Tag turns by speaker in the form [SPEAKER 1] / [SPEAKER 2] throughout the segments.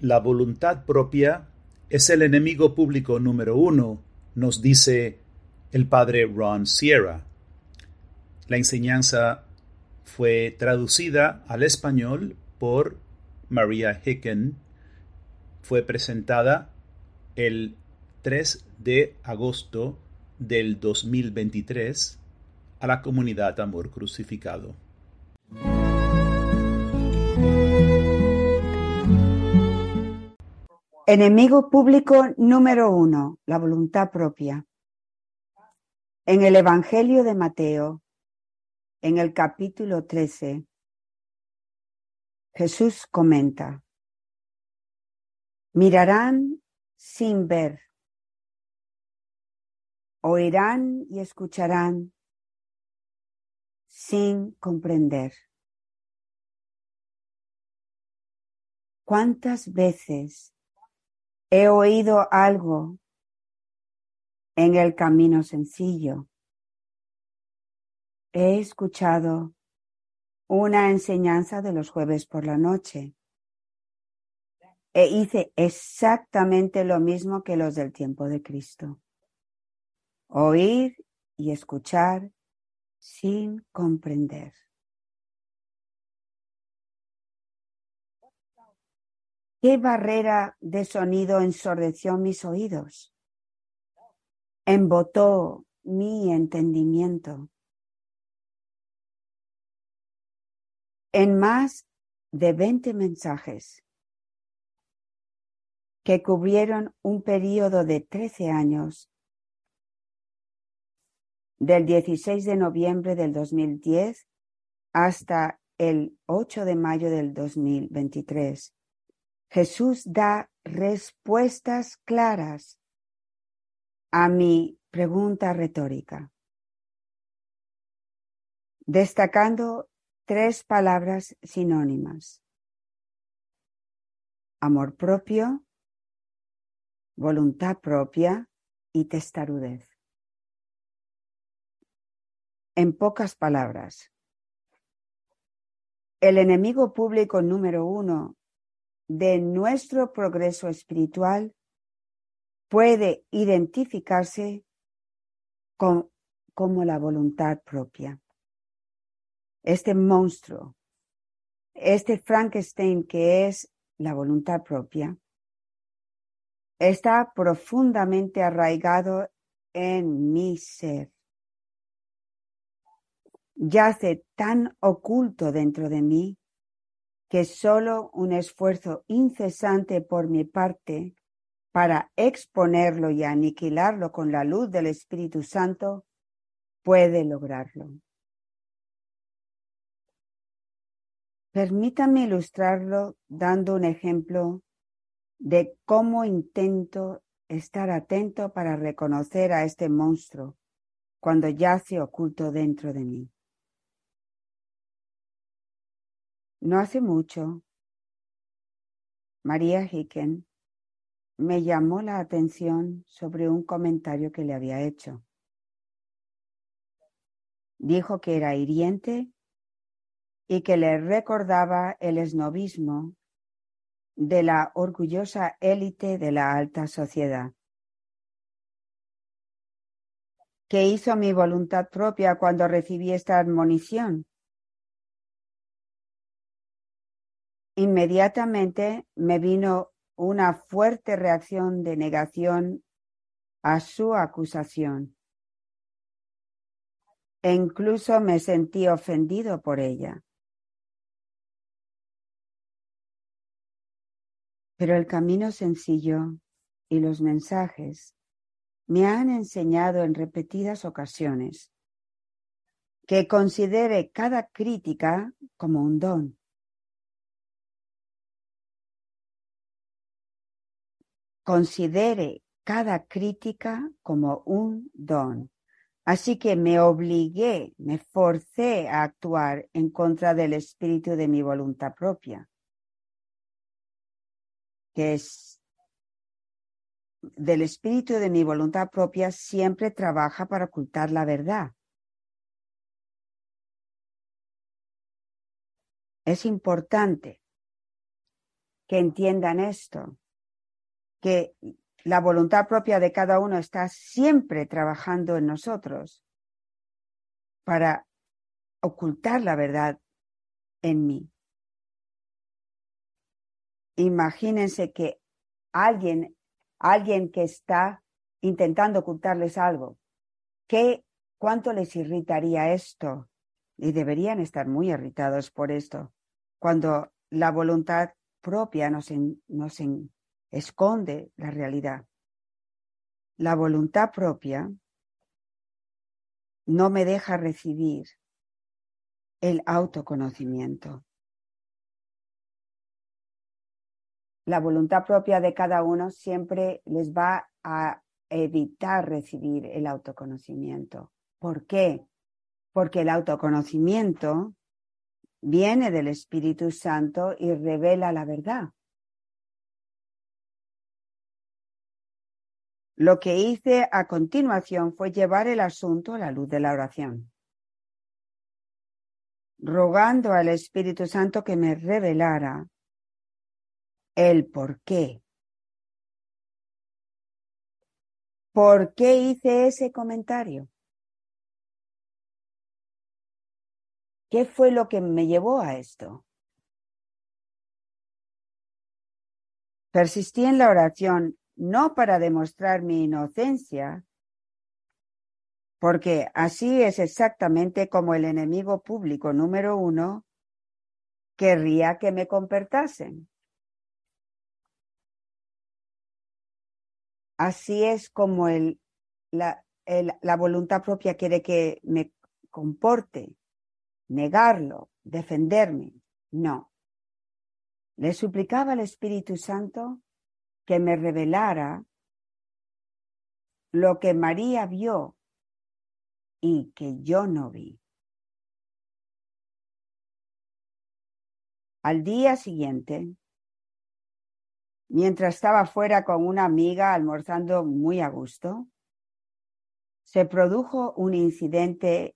[SPEAKER 1] La voluntad propia es el enemigo público número uno, nos dice el padre Ron Sierra. La enseñanza fue traducida al español por María Hicken. Fue presentada el 3 de agosto del 2023 a la comunidad Amor Crucificado.
[SPEAKER 2] Enemigo público número uno, la voluntad propia. En el Evangelio de Mateo, en el capítulo 13, Jesús comenta, mirarán sin ver, oirán y escucharán sin comprender. ¿Cuántas veces he oído algo en el camino sencillo. He escuchado una enseñanza de los jueves por la noche e hice exactamente lo mismo que los del tiempo de Cristo. Oír y escuchar sin comprender. ¿Qué barrera de sonido ensordeció mis oídos? embotó mi entendimiento. En más de 20 mensajes que cubrieron un periodo de 13 años, del 16 de noviembre del 2010 hasta el 8 de mayo del 2023. Jesús da respuestas claras a mi pregunta retórica, destacando tres palabras sinónimas. Amor propio, voluntad propia y testarudez. En pocas palabras, el enemigo público número uno de nuestro progreso espiritual puede identificarse con, como la voluntad propia. Este monstruo, este Frankenstein que es la voluntad propia, está profundamente arraigado en mi ser. Yace tan oculto dentro de mí que solo un esfuerzo incesante por mi parte para exponerlo y aniquilarlo con la luz del Espíritu Santo, puede lograrlo. Permítame ilustrarlo dando un ejemplo de cómo intento estar atento para reconocer a este monstruo cuando yace oculto dentro de mí. No hace mucho, María Hicken me llamó la atención sobre un comentario que le había hecho. Dijo que era hiriente y que le recordaba el esnovismo de la orgullosa élite de la alta sociedad. ¿Qué hizo mi voluntad propia cuando recibí esta admonición? Inmediatamente me vino una fuerte reacción de negación a su acusación. E incluso me sentí ofendido por ella. Pero el camino sencillo y los mensajes me han enseñado en repetidas ocasiones que considere cada crítica como un don considere cada crítica como un don. Así que me obligué, me forcé a actuar en contra del espíritu de mi voluntad propia, que es del espíritu de mi voluntad propia siempre trabaja para ocultar la verdad. Es importante que entiendan esto, que la voluntad propia de cada uno está siempre trabajando en nosotros para ocultar la verdad en mí. Imagínense que alguien, alguien que está intentando ocultarles algo, ¿qué, ¿cuánto les irritaría esto? Y deberían estar muy irritados por esto, cuando la voluntad propia nos, nos esconde la realidad. La voluntad propia no me deja recibir el autoconocimiento. La voluntad propia de cada uno siempre les va a evitar recibir el autoconocimiento. ¿Por qué? Porque el autoconocimiento viene del Espíritu Santo y revela la verdad. Lo que hice a continuación fue llevar el asunto a la luz de la oración, rogando al Espíritu Santo que me revelara el por qué. ¿Por qué hice ese comentario? ¿Qué fue lo que me llevó a esto? Persistí en la oración no para demostrar mi inocencia, porque así es exactamente como el enemigo público número uno querría que me comportasen. Así es como la, la voluntad propia quiere que me comporte, negarlo, defenderme. No. Le suplicaba al Espíritu Santo que me revelara lo que María vio y que yo no vi. Al día siguiente, mientras estaba fuera con una amiga almorzando muy a gusto, se produjo un incidente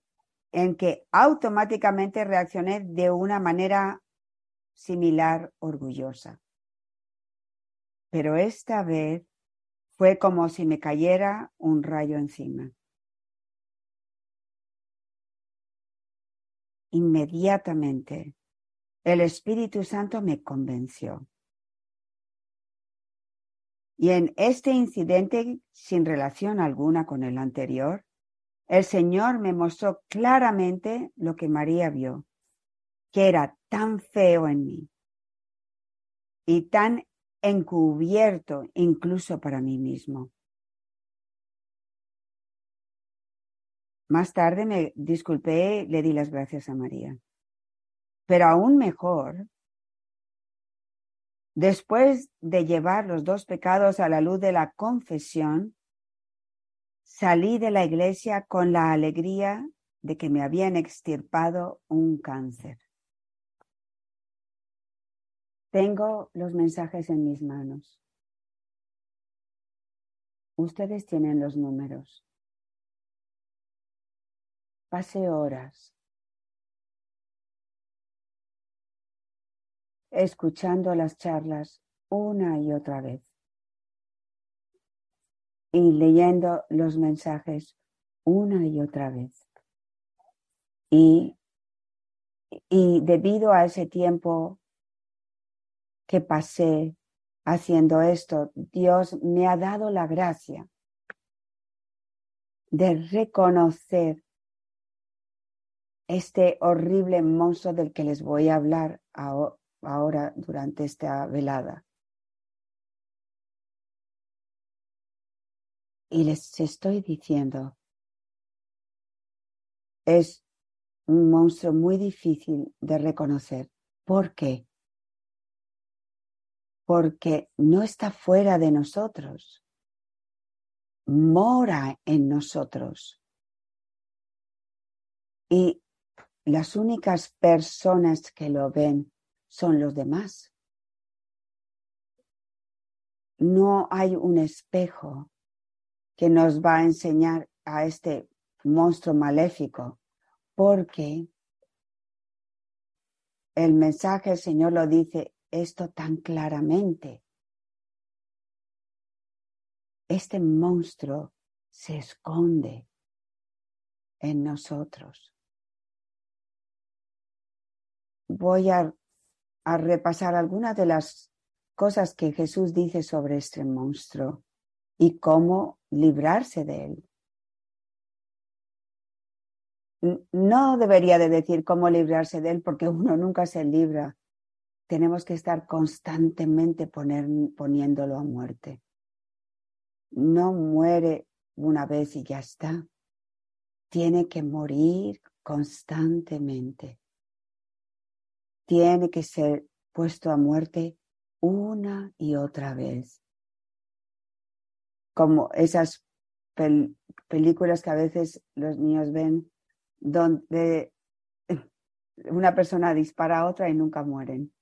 [SPEAKER 2] en que automáticamente reaccioné de una manera similar orgullosa pero esta vez fue como si me cayera un rayo encima. Inmediatamente el Espíritu Santo me convenció. Y en este incidente, sin relación alguna con el anterior, el Señor me mostró claramente lo que María vio, que era tan feo en mí y tan encubierto incluso para mí mismo. Más tarde me disculpé, le di las gracias a María. Pero aún mejor, después de llevar los dos pecados a la luz de la confesión, salí de la iglesia con la alegría de que me habían extirpado un cáncer. Tengo los mensajes en mis manos. Ustedes tienen los números. Pase horas escuchando las charlas una y otra vez y leyendo los mensajes una y otra vez. Y, y debido a ese tiempo que pasé haciendo esto, Dios me ha dado la gracia de reconocer este horrible monstruo del que les voy a hablar ahora durante esta velada. Y les estoy diciendo, es un monstruo muy difícil de reconocer. ¿Por qué? Porque no está fuera de nosotros, mora en nosotros. Y las únicas personas que lo ven son los demás. No hay un espejo que nos va a enseñar a este monstruo maléfico, porque el mensaje el Señor lo dice esto tan claramente. Este monstruo se esconde en nosotros. Voy a, repasar algunas de las cosas que Jesús dice sobre este monstruo y cómo librarse de él. No debería de decir cómo librarse de él porque uno nunca se libra. Tenemos que estar constantemente poniéndolo a muerte. No muere una vez y ya está. Tiene que morir constantemente. Tiene que ser puesto a muerte una y otra vez. Como esas películas que a veces los niños ven donde una persona dispara a otra y nunca mueren.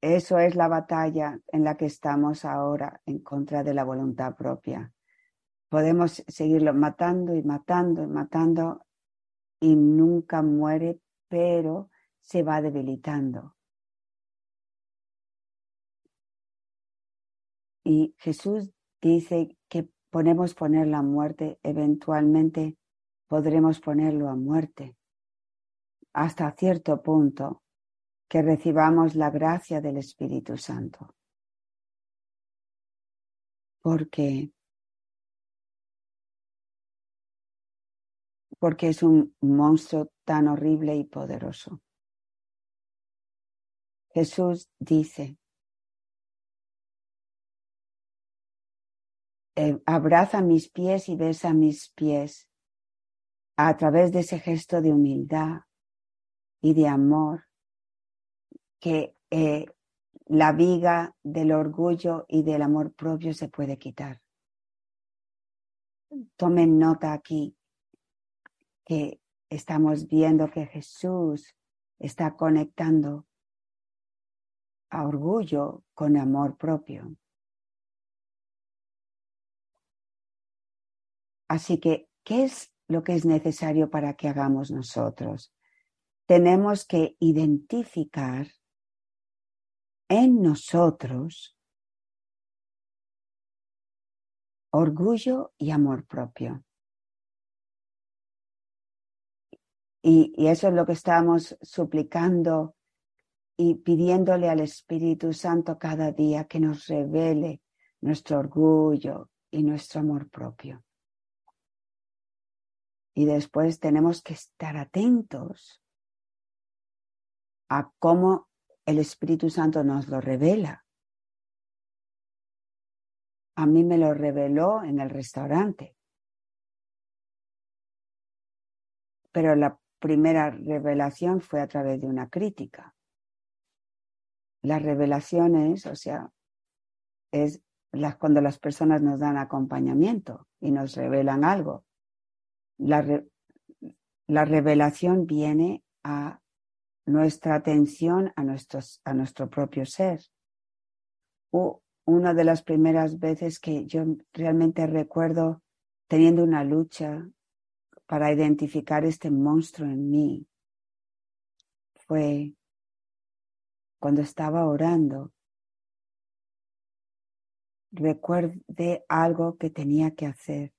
[SPEAKER 2] Eso es la batalla en la que estamos ahora en contra de la voluntad propia. Podemos seguirlo matando y matando y matando y nunca muere, pero se va debilitando. Y Jesús dice que ponemos ponerlo a muerte, eventualmente podremos ponerlo a muerte hasta cierto punto que recibamos la gracia del Espíritu Santo. Porque porque es un monstruo tan horrible y poderoso. Jesús dice, Eh, abraza mis pies y besa mis pies a través de ese gesto de humildad y de amor que eh, la viga del orgullo y del amor propio se puede quitar. Tomen nota aquí que estamos viendo que Jesús está conectando a orgullo con amor propio. Así que, ¿qué es lo que es necesario para que hagamos nosotros? Tenemos que identificar en nosotros orgullo y amor propio. Y, y, eso es lo que estamos suplicando y pidiéndole al Espíritu Santo cada día que nos revele nuestro orgullo y nuestro amor propio. Y después tenemos que estar atentos a cómo el Espíritu Santo nos lo revela. A mí me lo reveló en el restaurante. Pero la primera revelación fue a través de una crítica. Las revelaciones, o sea, es las, cuando las personas nos dan acompañamiento y nos revelan algo la, la revelación viene a nuestra atención a, a nuestro propio ser. O una de las primeras veces que yo realmente recuerdo teniendo una lucha para identificar este monstruo en mí fue cuando estaba orando. Recuerde algo que tenía que hacer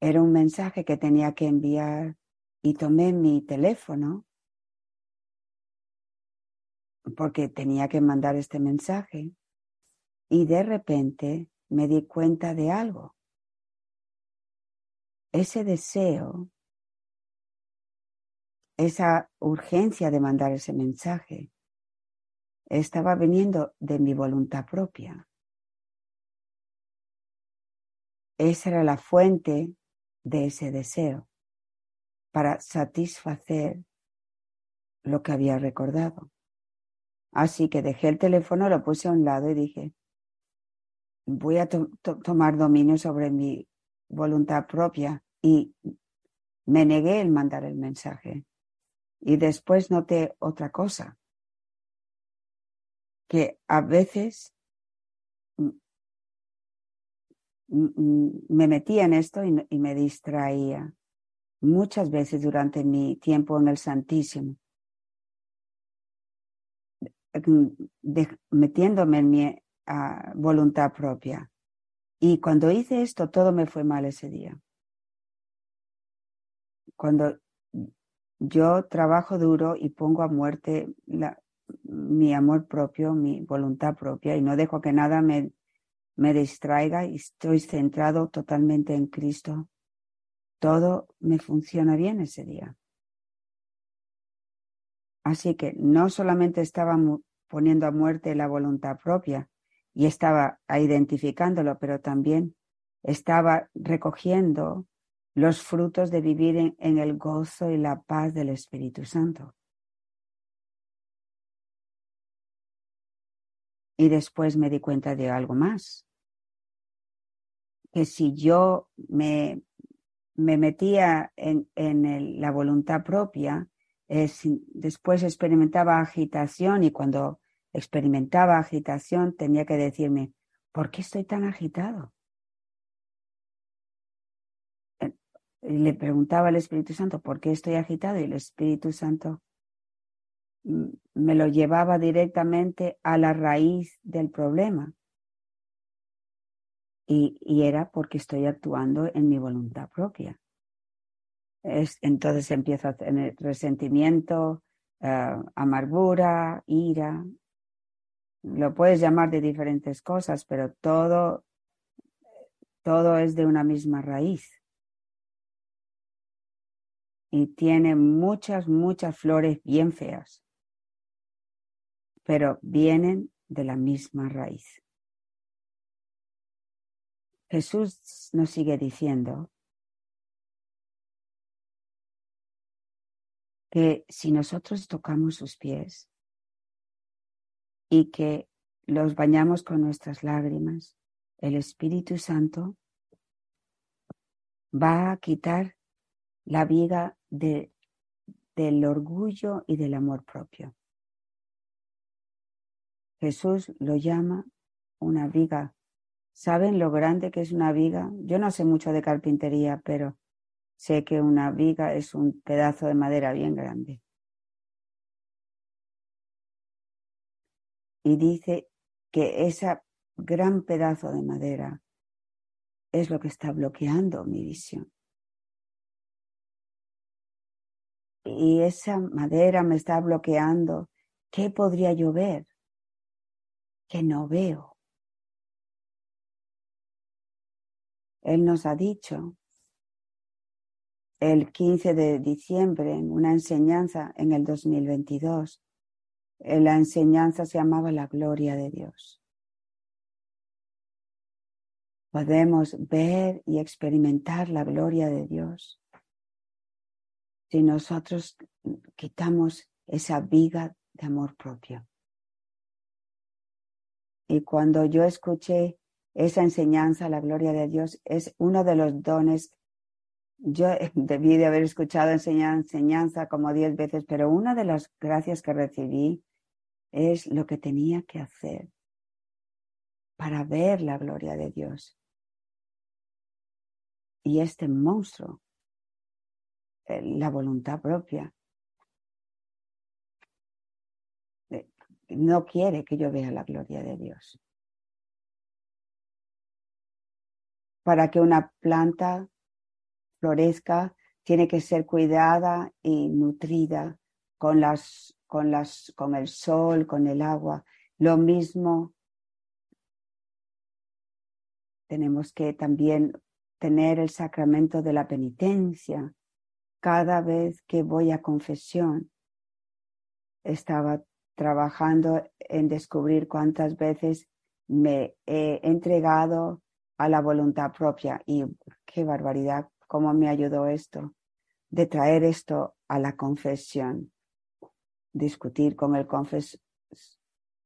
[SPEAKER 2] Era un mensaje que tenía que enviar y tomé mi teléfono porque tenía que mandar este mensaje y de repente me di cuenta de algo. Ese deseo, esa urgencia de mandar ese mensaje, estaba viniendo de mi voluntad propia. Esa era la fuente de ese deseo para satisfacer lo que había recordado. Así que dejé el teléfono, lo puse a un lado y dije, voy a tomar dominio sobre mi voluntad propia y me negué el mandar el mensaje. Y después noté otra cosa, que a veces me metía en esto y, me distraía. Muchas veces durante mi tiempo en el Santísimo, metiéndome en mi ah, voluntad propia. Y cuando hice esto, todo me fue mal ese día. Cuando yo trabajo duro y pongo a muerte mi amor propio, mi voluntad propia, y no dejo que nada me, me distraiga y estoy centrado totalmente en Cristo, todo me funciona bien ese día. Así que no solamente estaba poniendo a muerte la voluntad propia y estaba identificándolo, pero también estaba recogiendo los frutos de vivir en, en, el gozo y la paz del Espíritu Santo. Y después me di cuenta de algo más, que si yo me me metía en, la voluntad propia, después experimentaba agitación y cuando experimentaba agitación tenía que decirme, ¿por qué estoy tan agitado? Eh, y le preguntaba al Espíritu Santo, ¿por qué estoy agitado? Y el Espíritu Santo me lo llevaba directamente a la raíz del problema. Y, era porque estoy actuando en mi voluntad propia. Es, entonces empiezo a tener resentimiento, eh, amargura, ira. Lo puedes llamar de diferentes cosas, pero todo, todo es de una misma raíz. Y tiene muchas, muchas flores bien feas, pero vienen de la misma raíz. Jesús nos sigue diciendo que si nosotros tocamos sus pies y que los bañamos con nuestras lágrimas, el Espíritu Santo va a quitar la viga de, del orgullo y del amor propio. Jesús lo llama una viga ¿Saben lo grande que es una viga? Yo no sé mucho de carpintería, pero sé que una viga es un pedazo de madera bien grande. Y dice que ese gran pedazo de madera es lo que está bloqueando mi visión. Y esa madera me está bloqueando. ¿Qué podría yo ver? Que no veo. Él nos ha dicho el 15 de diciembre en una enseñanza en el 2022. La enseñanza se llamaba la gloria de Dios. Podemos ver y experimentar la gloria de Dios si nosotros quitamos esa viga de amor propio. Y cuando yo escuché esa enseñanza, la gloria de Dios, es uno de los dones. Yo debí de haber escuchado enseñanza como diez veces, pero una de las gracias que recibí es lo que tenía que hacer para ver la gloria de Dios. Y este monstruo, eh, la voluntad propia, eh, no quiere que yo vea la gloria de Dios. Para que una planta florezca, tiene que ser cuidada y nutrida con, las, con, las, con el sol, con el agua. Lo mismo tenemos que también tener el sacramento de la penitencia. Cada vez que voy a confesión, estaba trabajando en descubrir cuántas veces me he entregado a la voluntad propia. Y qué barbaridad, cómo me ayudó esto, de traer esto a la confesión, discutir con el, confes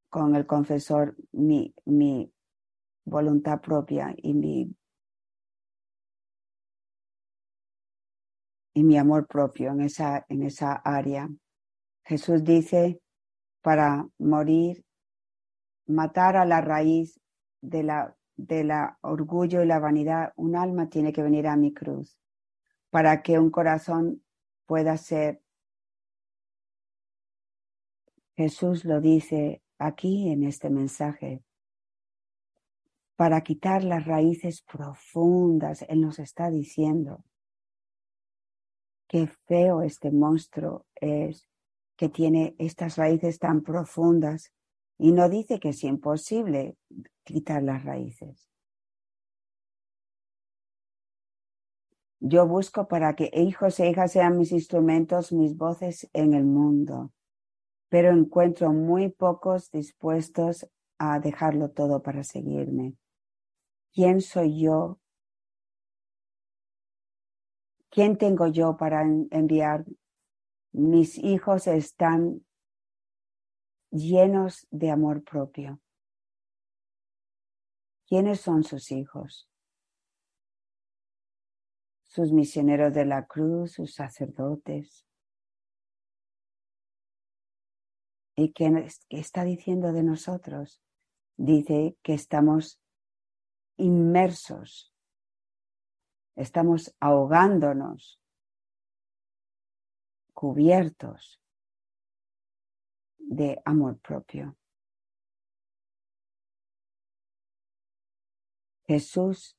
[SPEAKER 2] con el confesor mi, mi voluntad propia y mi, y mi amor propio en esa, en esa área. Jesús dice, para morir, matar a la raíz de la de la orgullo y la vanidad, un alma tiene que venir a mi cruz. para que un corazón pueda ser. Jesús lo dice aquí en este mensaje. Para quitar las raíces profundas, Él nos está diciendo qué feo este monstruo es que tiene estas raíces tan profundas y no dice que es imposible quitar las raíces. Yo busco para que hijos e hijas sean mis instrumentos, mis voces en el mundo, pero encuentro muy pocos dispuestos a dejarlo todo para seguirme. ¿Quién soy yo? ¿Quién tengo yo para enviar? Mis hijos están llenos de amor propio. ¿Quiénes son sus hijos? Sus misioneros de la cruz, sus sacerdotes. ¿Y qué, está diciendo de nosotros? Dice que estamos inmersos, estamos ahogándonos, cubiertos de amor propio. Jesús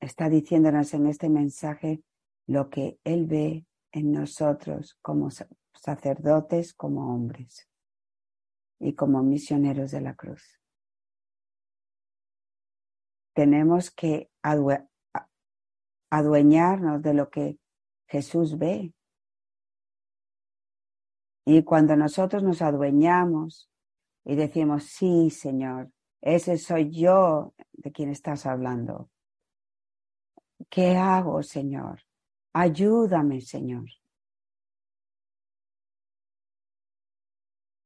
[SPEAKER 2] está diciéndonos en este mensaje lo que Él ve en nosotros como sacerdotes, como hombres y como misioneros de la cruz. Tenemos que adueñarnos de lo que Jesús ve y cuando nosotros nos adueñamos y decimos, sí, Señor, ese soy yo de quien estás hablando. ¿Qué hago, Señor? Ayúdame, Señor.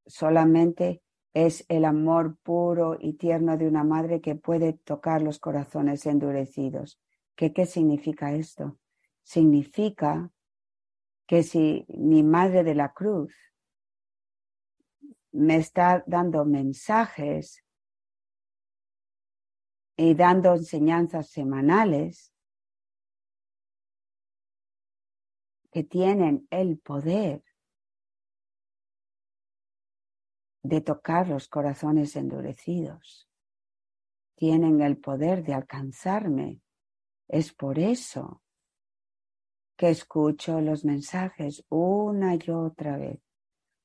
[SPEAKER 2] Solamente es el amor puro y tierno de una madre que puede tocar los corazones endurecidos. ¿Qué, qué significa esto? Significa que si mi madre de la cruz me está dando mensajes y dando enseñanzas semanales que tienen el poder de tocar los corazones endurecidos, tienen el poder de alcanzarme. Es por eso que escucho los mensajes una y otra vez,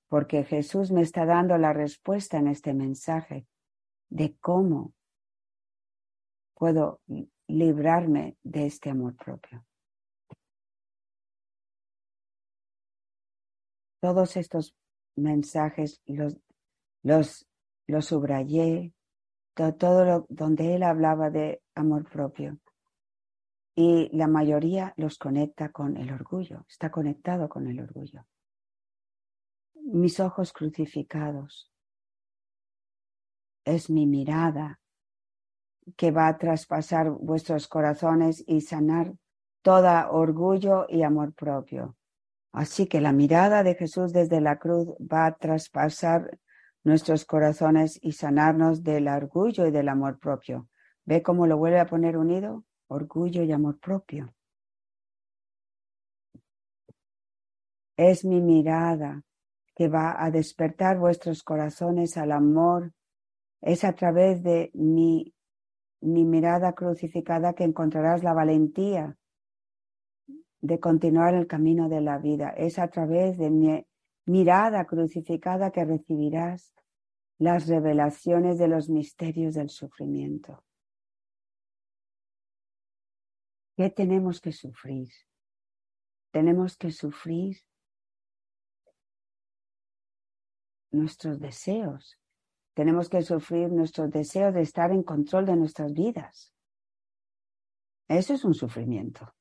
[SPEAKER 2] porque Jesús me está dando la respuesta en este mensaje de cómo puedo librarme de este amor propio. Todos estos mensajes los, los, subrayé, todo, todo lo, donde él hablaba de amor propio y la mayoría los conecta con el orgullo, está conectado con el orgullo. Mis ojos crucificados es mi mirada que va a traspasar vuestros corazones y sanar toda orgullo y amor propio. Así que la mirada de Jesús desde la cruz va a traspasar nuestros corazones y sanarnos del orgullo y del amor propio. ¿Ve cómo lo vuelve a poner unido? Orgullo y amor propio. Es mi mirada que va a despertar vuestros corazones al amor. Es a través de mi, mi mirada crucificada que encontrarás la valentía de continuar el camino de la vida. Es a través de mi mirada crucificada que recibirás las revelaciones de los misterios del sufrimiento. ¿Qué tenemos que sufrir? Tenemos que sufrir nuestros deseos. Tenemos que sufrir nuestros deseos de estar en control de nuestras vidas. Eso es un sufrimiento.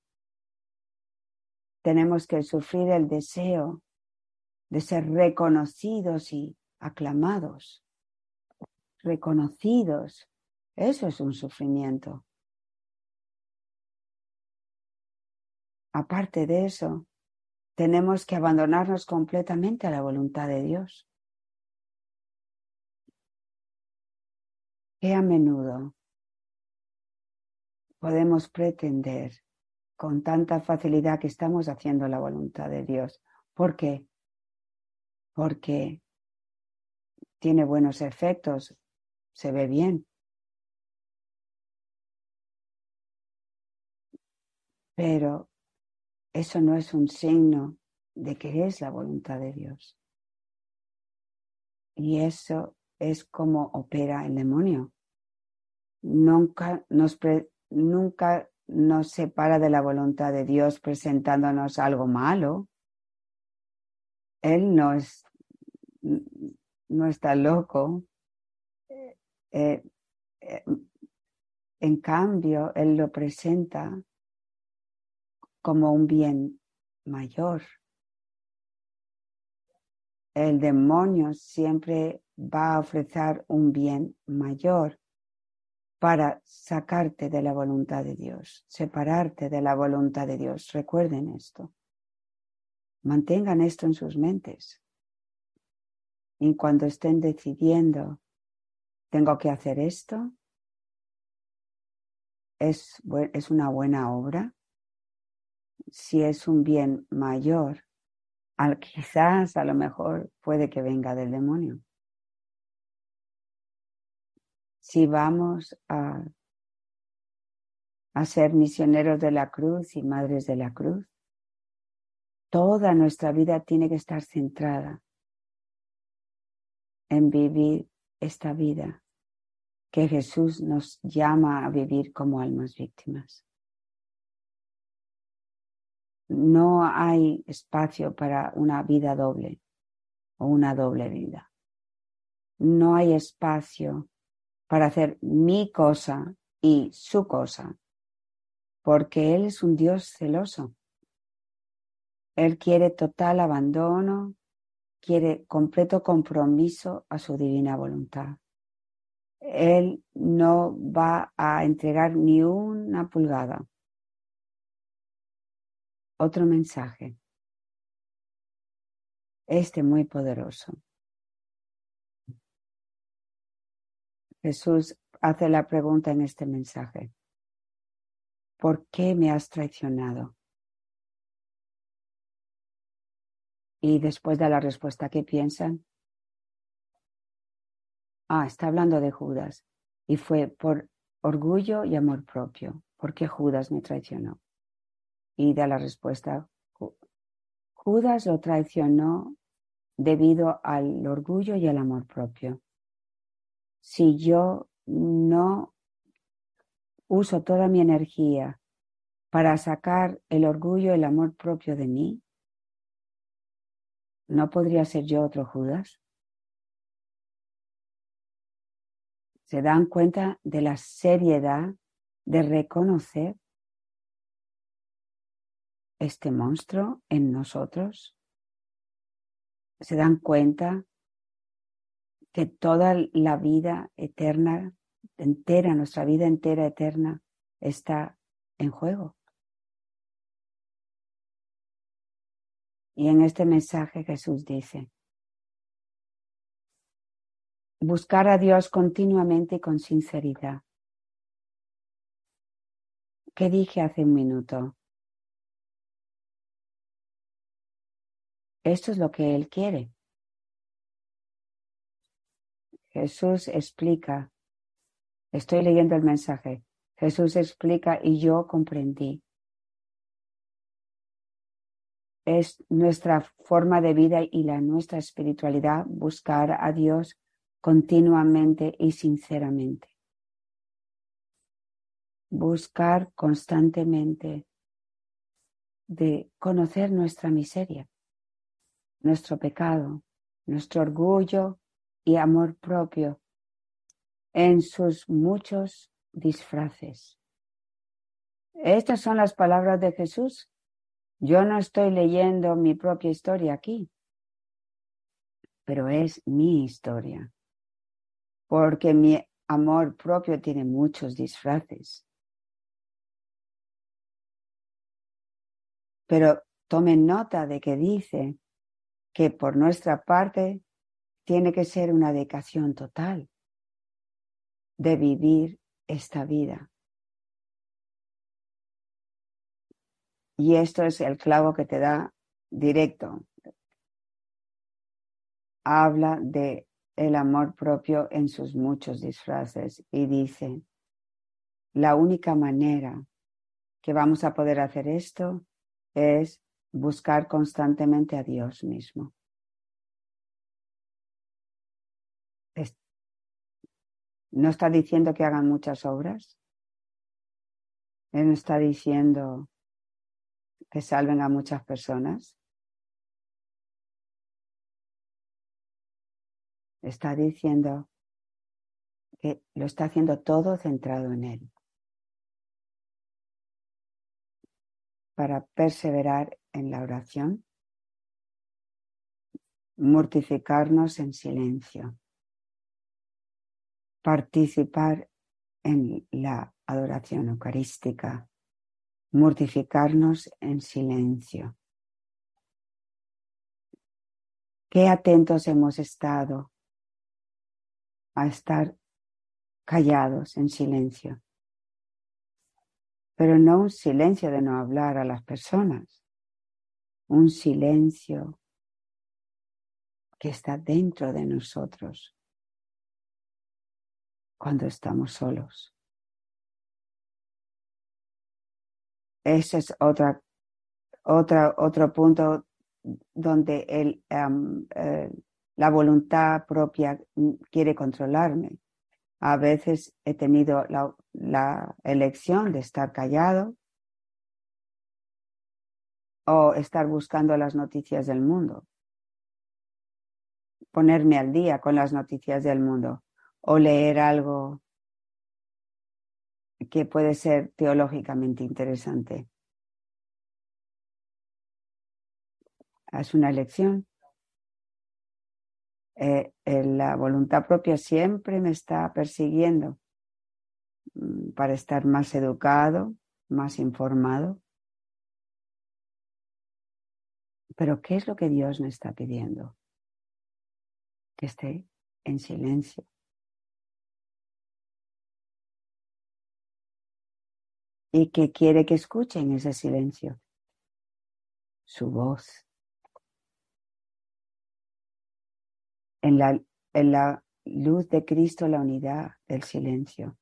[SPEAKER 2] Tenemos que sufrir el deseo de ser reconocidos y aclamados. Reconocidos. Eso es un sufrimiento. Aparte de eso, tenemos que abandonarnos completamente a la voluntad de Dios. Que a menudo podemos pretender con tanta facilidad que estamos haciendo la voluntad de Dios. ¿Por qué? Porque tiene buenos efectos, se ve bien. Pero eso no es un signo de que es la voluntad de Dios. Y eso es como opera el demonio. Nunca nos, nunca nos separa de la voluntad de Dios presentándonos algo malo. Él no es, no está loco. Eh, eh, en cambio, Él lo presenta como un bien mayor. El demonio siempre va a ofrecer un bien mayor para sacarte de la voluntad de Dios, separarte de la voluntad de Dios. Recuerden esto. Mantengan esto en sus mentes. Y cuando estén decidiendo, tengo que hacer esto, es, es una buena obra, si es un bien mayor, al, quizás a lo mejor puede que venga del demonio si vamos a, a ser misioneros de la cruz y madres de la cruz, toda nuestra vida tiene que estar centrada en vivir esta vida que Jesús nos llama a vivir como almas víctimas. No hay espacio para una vida doble o una doble vida. No hay espacio para hacer mi cosa y su cosa, porque Él es un Dios celoso. Él quiere total abandono, quiere completo compromiso a su divina voluntad. Él no va a entregar ni una pulgada. Otro mensaje. Este muy poderoso. Jesús hace la pregunta en este mensaje. ¿Por qué me has traicionado? Y después de la respuesta, ¿qué piensan? Ah, está hablando de Judas. Y fue por orgullo y amor propio. ¿Por qué Judas me traicionó? Y da la respuesta, Judas lo traicionó debido al orgullo y al amor propio si yo no uso toda mi energía para sacar el orgullo, el amor propio de mí, ¿no podría ser yo otro Judas? ¿Se dan cuenta de la seriedad de reconocer este monstruo en nosotros? ¿Se dan cuenta que toda la vida eterna, entera, nuestra vida entera eterna, está en juego. Y en este mensaje Jesús dice, buscar a Dios continuamente y con sinceridad. ¿Qué dije hace un minuto? Esto es lo que Él quiere. Jesús explica, estoy leyendo el mensaje, Jesús explica y yo comprendí. Es nuestra forma de vida y la nuestra espiritualidad buscar a Dios continuamente y sinceramente. Buscar constantemente de conocer nuestra miseria, nuestro pecado, nuestro orgullo, y amor propio en sus muchos disfraces. Estas son las palabras de Jesús. Yo no estoy leyendo mi propia historia aquí, pero es mi historia, porque mi amor propio tiene muchos disfraces. Pero tomen nota de que dice que por nuestra parte tiene que ser una dedicación total de vivir esta vida. Y esto es el clavo que te da directo. Habla de el amor propio en sus muchos disfraces y dice, la única manera que vamos a poder hacer esto es buscar constantemente a Dios mismo. No está diciendo que hagan muchas obras. Él no está diciendo que salven a muchas personas. Está diciendo que lo está haciendo todo centrado en Él. Para perseverar en la oración, mortificarnos en silencio, participar en la adoración eucarística, mortificarnos en silencio. Qué atentos hemos estado a estar callados en silencio, pero no un silencio de no hablar a las personas, un silencio que está dentro de nosotros cuando estamos solos. Ese es otra, otra, otro punto donde el, eh, la voluntad propia quiere controlarme. A veces he tenido la, la elección de estar callado o estar buscando las noticias del mundo, ponerme al día con las noticias del mundo o leer algo que puede ser teológicamente interesante. Es una elección. Eh, la voluntad propia siempre me está persiguiendo mm, para estar más educado, más informado. Pero ¿qué es lo que Dios me está pidiendo? Que esté en silencio, y que quiere que escuchen ese silencio, su voz. En la, en la luz de Cristo, la unidad del silencio.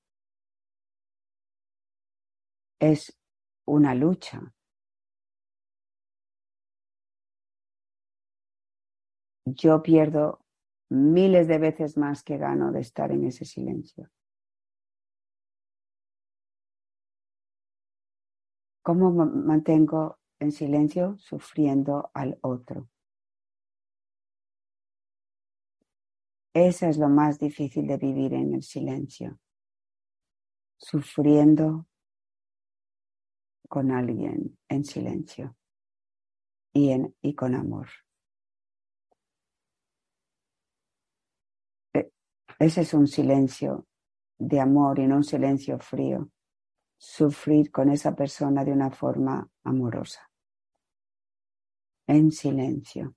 [SPEAKER 2] Es una lucha. Yo pierdo miles de veces más que gano de estar en ese silencio. ¿Cómo mantengo en silencio sufriendo al otro? Esa es lo más difícil de vivir en el silencio. Sufriendo con alguien en silencio y, y con amor. Ese es un silencio de amor y no un silencio frío sufrir con esa persona de una forma amorosa, en silencio,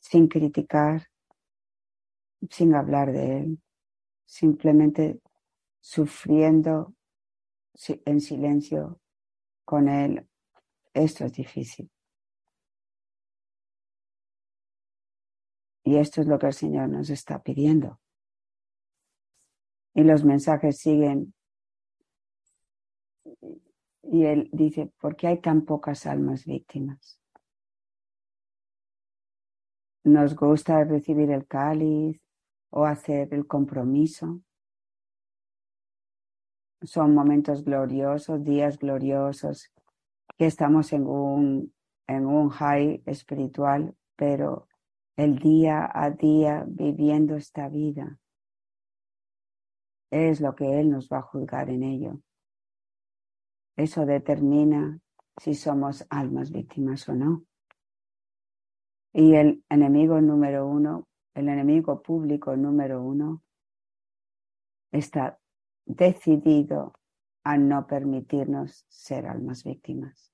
[SPEAKER 2] sin criticar, sin hablar de él, simplemente sufriendo en silencio con él. Esto es difícil. Y esto es lo que el Señor nos está pidiendo. Y los mensajes siguen. Y él dice, ¿por qué hay tan pocas almas víctimas? Nos gusta recibir el cáliz o hacer el compromiso. Son momentos gloriosos, días gloriosos, que estamos en un, en un high espiritual, pero el día a día viviendo esta vida es lo que Él nos va a juzgar en ello. Eso determina si somos almas víctimas o no. Y el enemigo número uno, el enemigo público número uno, está decidido a no permitirnos ser almas víctimas.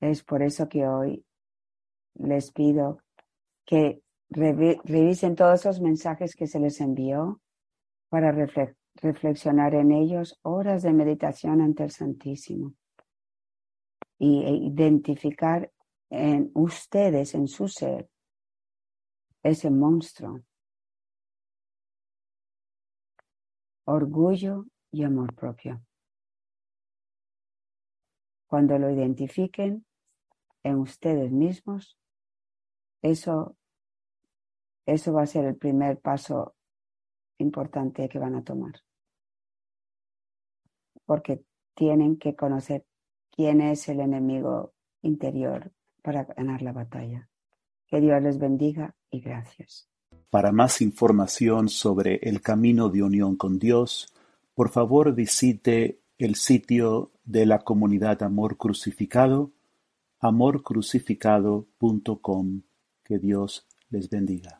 [SPEAKER 2] Es por eso que hoy les pido que revisen todos esos mensajes que se les envió para reflexionar en ellos horas de meditación ante el Santísimo y e identificar en ustedes, en su ser, ese monstruo. Orgullo y amor propio. Cuando lo identifiquen en ustedes mismos, eso, eso va a ser el primer paso importante que van a tomar. Porque tienen que conocer quién es el enemigo interior para ganar la batalla. Que Dios les bendiga y gracias.
[SPEAKER 1] Para más información sobre el camino de unión con Dios, por favor visite el sitio de la comunidad Amor Crucificado, amorcrucificado.com. Que Dios les bendiga.